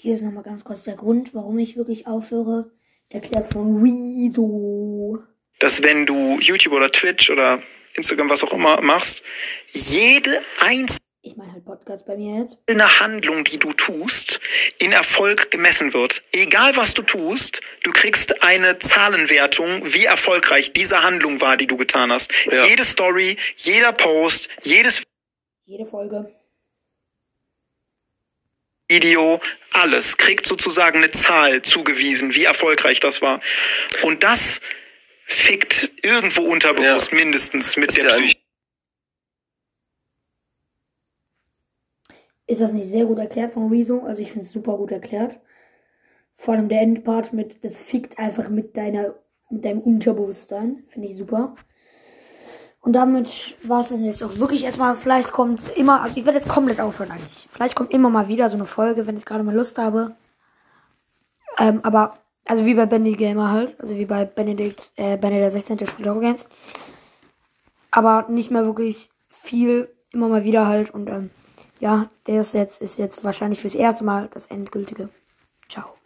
Hier ist nochmal ganz kurz der Grund, warum ich wirklich aufhöre. Erklärt von Rezo. dass wenn du YouTube oder Twitch oder Instagram, was auch immer machst, jede einzelne Ich meine halt Podcast bei mir jetzt. Handlung, die du tust, in Erfolg gemessen wird. Egal was du tust, du kriegst eine Zahlenwertung, wie erfolgreich diese Handlung war, die du getan hast. Ja. Jede Story, jeder Post, jedes Jede Folge. Video, alles kriegt sozusagen eine Zahl zugewiesen, wie erfolgreich das war. Und das fickt irgendwo unterbewusst Ja. mindestens mit Ist der Psyche. Ist das nicht sehr gut erklärt von Rezo? Also ich finde es super gut erklärt. Vor allem der Endpart mit, das fickt einfach mit deiner, mit deinem Unterbewusstsein. Finde ich super. Und damit war es jetzt auch wirklich erstmal, vielleicht kommt immer, also ich werde jetzt komplett aufhören eigentlich. Vielleicht kommt immer mal wieder so eine Folge, wenn ich gerade mal Lust habe. Ähm, aber, also wie bei Bendy Gamer halt, also wie bei Benedikt, äh, Benedikt 16. der spielt Horror Games. Aber nicht mehr wirklich viel, immer mal wieder halt und ähm, ja, der ist jetzt, ist jetzt wahrscheinlich fürs erste Mal das endgültige. Ciao.